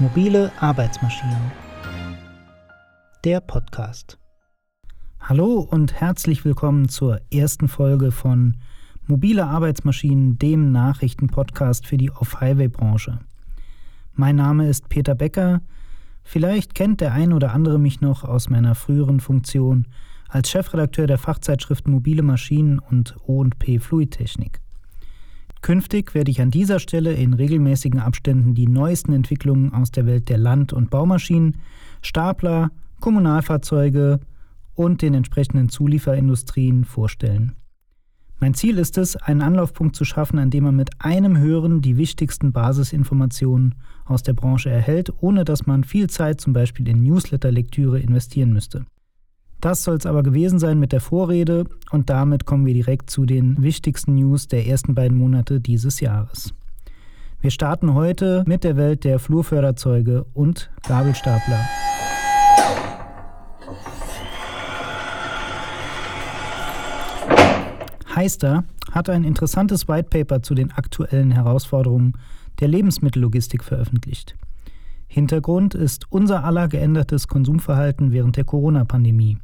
Mobile Arbeitsmaschinen. Der Podcast. Hallo und herzlich willkommen zur ersten Folge von Mobile Arbeitsmaschinen, dem Nachrichtenpodcast für die Off-Highway-Branche. Mein Name ist Peter Becker. Vielleicht kennt der ein oder andere mich noch aus meiner früheren Funktion als Chefredakteur der Fachzeitschriften Mobile Maschinen und O&P Fluidtechnik. Künftig werde ich an dieser Stelle in regelmäßigen Abständen die neuesten Entwicklungen aus der Welt der Land- und Baumaschinen, Stapler, Kommunalfahrzeuge und den entsprechenden Zulieferindustrien vorstellen. Mein Ziel ist es, einen Anlaufpunkt zu schaffen, an dem man mit einem Hören die wichtigsten Basisinformationen aus der Branche erhält, ohne dass man viel Zeit zum Beispiel in Newsletter-Lektüre investieren müsste. Das soll es aber gewesen sein mit der Vorrede und damit kommen wir direkt zu den wichtigsten News der ersten beiden Monate dieses Jahres. Wir starten heute mit der Welt der Flurförderzeuge und Gabelstapler. Heister hat ein interessantes White Paper zu den aktuellen Herausforderungen der Lebensmittellogistik veröffentlicht. Hintergrund ist unser aller geändertes Konsumverhalten während der Corona-Pandemie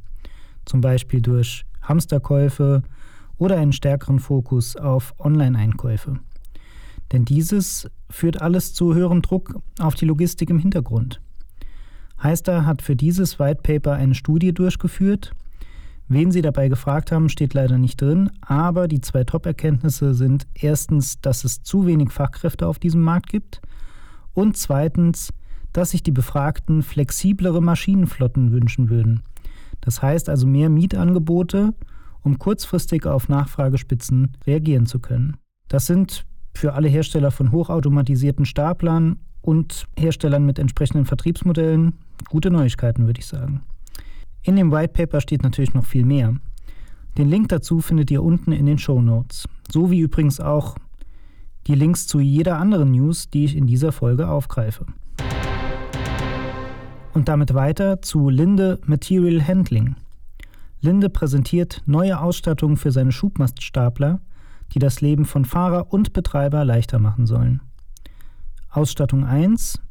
zum Beispiel durch Hamsterkäufe oder einen stärkeren Fokus auf Online-Einkäufe. Denn dieses führt alles zu höherem Druck auf die Logistik im Hintergrund. Heister hat für dieses White Paper eine Studie durchgeführt. Wen Sie dabei gefragt haben, steht leider nicht drin, aber die zwei Top-Erkenntnisse sind erstens, dass es zu wenig Fachkräfte auf diesem Markt gibt und zweitens, dass sich die Befragten flexiblere Maschinenflotten wünschen würden – das heißt also mehr Mietangebote, um kurzfristig auf Nachfragespitzen reagieren zu können. Das sind für alle Hersteller von hochautomatisierten Staplern und Herstellern mit entsprechenden Vertriebsmodellen gute Neuigkeiten, würde ich sagen. In dem White Paper steht natürlich noch viel mehr. Den Link dazu findet ihr unten in den Show Notes, so wie übrigens auch die Links zu jeder anderen News, die ich in dieser Folge aufgreife. Und damit weiter zu Linde Material Handling. Linde präsentiert neue Ausstattung für seine Schubmaststapler, die das Leben von Fahrer und Betreiber leichter machen sollen. Ausstattung 1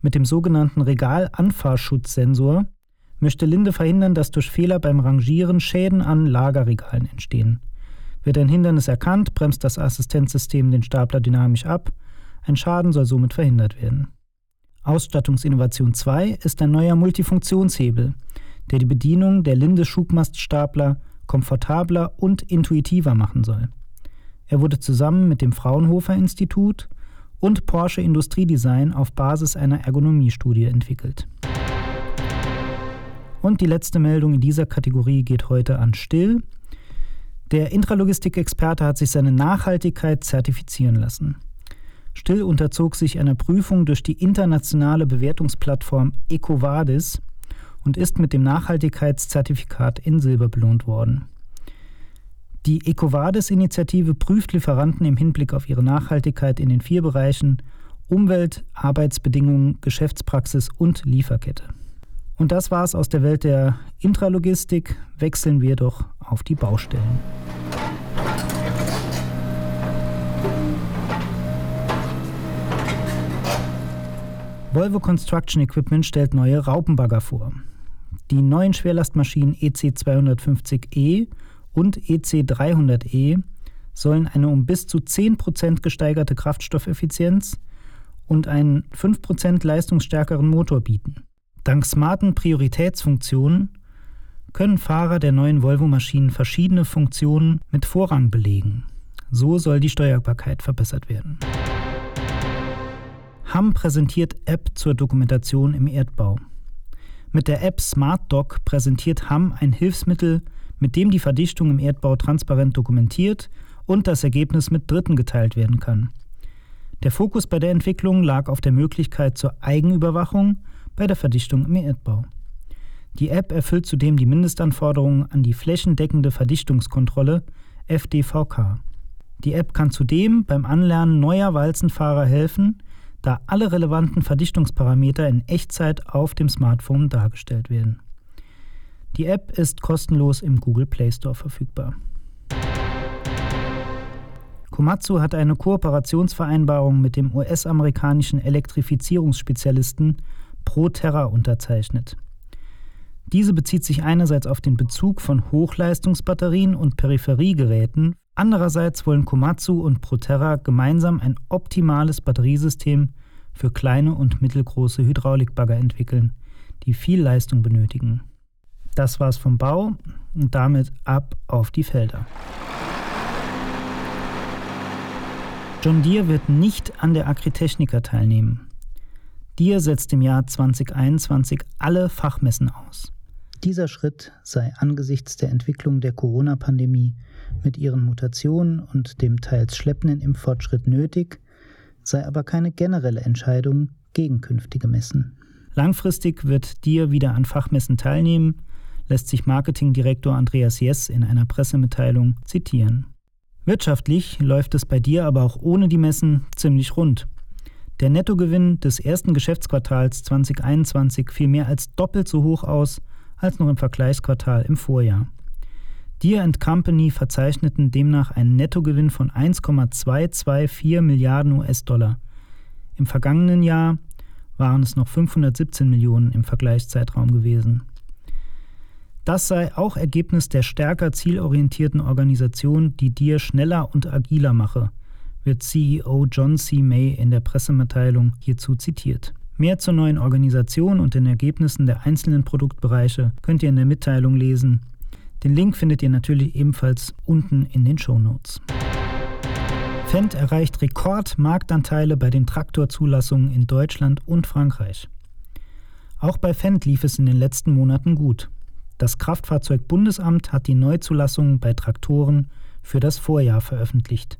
mit dem sogenannten Regalanfahrschutzsensor möchte Linde verhindern, dass durch Fehler beim Rangieren Schäden an Lagerregalen entstehen. Wird ein Hindernis erkannt, bremst das Assistenzsystem den Stapler dynamisch ab. Ein Schaden soll somit verhindert werden. Ausstattungsinnovation 2 ist ein neuer Multifunktionshebel, der die Bedienung der Linde Schubmaststapler komfortabler und intuitiver machen soll. Er wurde zusammen mit dem Fraunhofer Institut und Porsche Industriedesign auf Basis einer Ergonomiestudie entwickelt. Und die letzte Meldung in dieser Kategorie geht heute an Still. Der Intralogistik-Experte hat sich seine Nachhaltigkeit zertifizieren lassen. Still unterzog sich einer Prüfung durch die internationale Bewertungsplattform EcoVadis und ist mit dem Nachhaltigkeitszertifikat in Silber belohnt worden. Die EcoVadis-Initiative prüft Lieferanten im Hinblick auf ihre Nachhaltigkeit in den vier Bereichen Umwelt, Arbeitsbedingungen, Geschäftspraxis und Lieferkette. Und das war's aus der Welt der Intralogistik. Wechseln wir doch auf die Baustellen. Volvo Construction Equipment stellt neue Raupenbagger vor. Die neuen Schwerlastmaschinen EC250E und EC300E sollen eine um bis zu 10% gesteigerte Kraftstoffeffizienz und einen 5% leistungsstärkeren Motor bieten. Dank smarten Prioritätsfunktionen können Fahrer der neuen Volvo-Maschinen verschiedene Funktionen mit Vorrang belegen. So soll die Steuerbarkeit verbessert werden. Hamm präsentiert App zur Dokumentation im Erdbau. Mit der App SmartDoc präsentiert Hamm ein Hilfsmittel, mit dem die Verdichtung im Erdbau transparent dokumentiert und das Ergebnis mit Dritten geteilt werden kann. Der Fokus bei der Entwicklung lag auf der Möglichkeit zur Eigenüberwachung bei der Verdichtung im Erdbau. Die App erfüllt zudem die Mindestanforderungen an die flächendeckende Verdichtungskontrolle FDVK. Die App kann zudem beim Anlernen neuer Walzenfahrer helfen, da alle relevanten Verdichtungsparameter in Echtzeit auf dem Smartphone dargestellt werden. Die App ist kostenlos im Google Play Store verfügbar. Komatsu hat eine Kooperationsvereinbarung mit dem US-amerikanischen Elektrifizierungsspezialisten ProTerra unterzeichnet. Diese bezieht sich einerseits auf den Bezug von Hochleistungsbatterien und Peripheriegeräten, andererseits wollen Komatsu und Proterra gemeinsam ein optimales Batteriesystem für kleine und mittelgroße Hydraulikbagger entwickeln, die viel Leistung benötigen. Das war's vom Bau und damit ab auf die Felder. John Deere wird nicht an der Agritechnica teilnehmen. Deere setzt im Jahr 2021 alle Fachmessen aus. Dieser Schritt sei angesichts der Entwicklung der Corona-Pandemie mit ihren Mutationen und dem teils schleppenden Impffortschritt nötig, sei aber keine generelle Entscheidung gegen künftige Messen. Langfristig wird Dir wieder an Fachmessen teilnehmen, lässt sich Marketingdirektor Andreas Jess in einer Pressemitteilung zitieren. Wirtschaftlich läuft es bei dir aber auch ohne die Messen ziemlich rund. Der Nettogewinn des ersten Geschäftsquartals 2021 fiel mehr als doppelt so hoch aus als noch im Vergleichsquartal im Vorjahr. Deere Company verzeichneten demnach einen Nettogewinn von 1,224 Milliarden US-Dollar. Im vergangenen Jahr waren es noch 517 Millionen im Vergleichszeitraum gewesen. Das sei auch Ergebnis der stärker zielorientierten Organisation, die Deere schneller und agiler mache, wird CEO John C. May in der Pressemitteilung hierzu zitiert. Mehr zur neuen Organisation und den Ergebnissen der einzelnen Produktbereiche könnt ihr in der Mitteilung lesen. Den Link findet ihr natürlich ebenfalls unten in den Shownotes. Fendt erreicht Rekordmarktanteile bei den Traktorzulassungen in Deutschland und Frankreich. Auch bei Fendt lief es in den letzten Monaten gut. Das Kraftfahrzeugbundesamt hat die Neuzulassungen bei Traktoren für das Vorjahr veröffentlicht.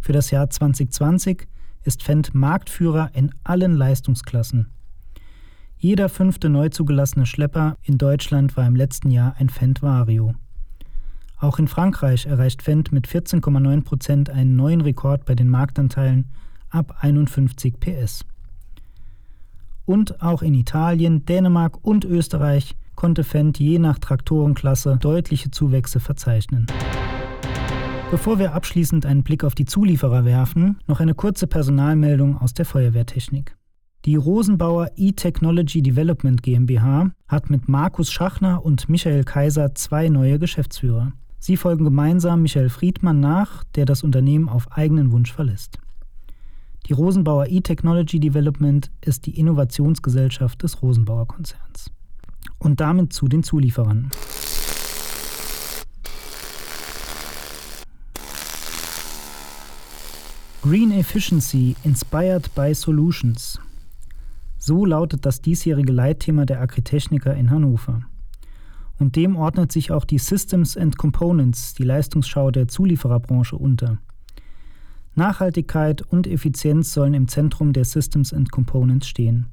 Für das Jahr 2020 ist Fendt Marktführer in allen Leistungsklassen. Jeder fünfte neu zugelassene Schlepper in Deutschland war im letzten Jahr ein Fendt Vario. Auch in Frankreich erreicht Fendt mit 14,9 Prozent einen neuen Rekord bei den Marktanteilen ab 51 PS. Und auch in Italien, Dänemark und Österreich konnte Fendt je nach Traktorenklasse deutliche Zuwächse verzeichnen. Bevor wir abschließend einen Blick auf die Zulieferer werfen, noch eine kurze Personalmeldung aus der Feuerwehrtechnik. Die Rosenbauer E-Technology Development GmbH hat mit Markus Schachner und Michael Kaiser zwei neue Geschäftsführer. Sie folgen gemeinsam Michael Friedmann nach, der das Unternehmen auf eigenen Wunsch verlässt. Die Rosenbauer E-Technology Development ist die Innovationsgesellschaft des Rosenbauer Konzerns. Und damit zu den Zulieferern. Green Efficiency Inspired by Solutions. So lautet das diesjährige Leitthema der Agritechnica in Hannover. Und dem ordnet sich auch die Systems and Components, die Leistungsschau der Zuliefererbranche, unter. Nachhaltigkeit und Effizienz sollen im Zentrum der Systems and Components stehen.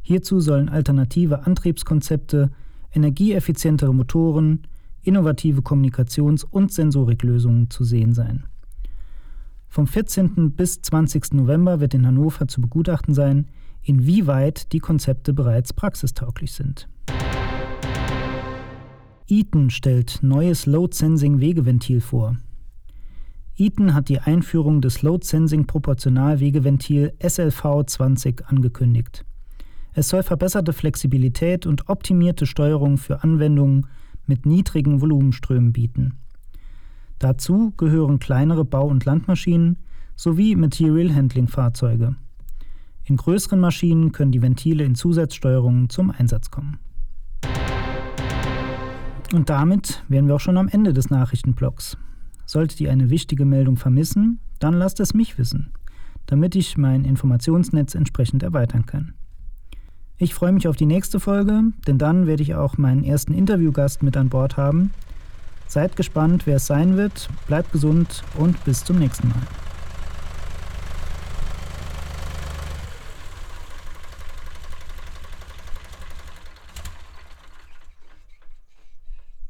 Hierzu sollen alternative Antriebskonzepte, energieeffizientere Motoren, innovative Kommunikations- und Sensoriklösungen zu sehen sein. Vom 14. bis 20. November wird in Hannover zu begutachten sein, inwieweit die Konzepte bereits praxistauglich sind. Eaton stellt neues Load Sensing Wegeventil vor. Eaton hat die Einführung des Load Sensing Proportionalwegeventil SLV 20 angekündigt. Es soll verbesserte Flexibilität und optimierte Steuerung für Anwendungen mit niedrigen Volumenströmen bieten. Dazu gehören kleinere Bau- und Landmaschinen sowie Material Handling Fahrzeuge. In größeren Maschinen können die Ventile in Zusatzsteuerungen zum Einsatz kommen. Und damit wären wir auch schon am Ende des Nachrichtenblocks. Solltet ihr eine wichtige Meldung vermissen, dann lasst es mich wissen, damit ich mein Informationsnetz entsprechend erweitern kann. Ich freue mich auf die nächste Folge, denn dann werde ich auch meinen ersten Interviewgast mit an Bord haben, Seid gespannt, wer es sein wird. Bleibt gesund und bis zum nächsten Mal.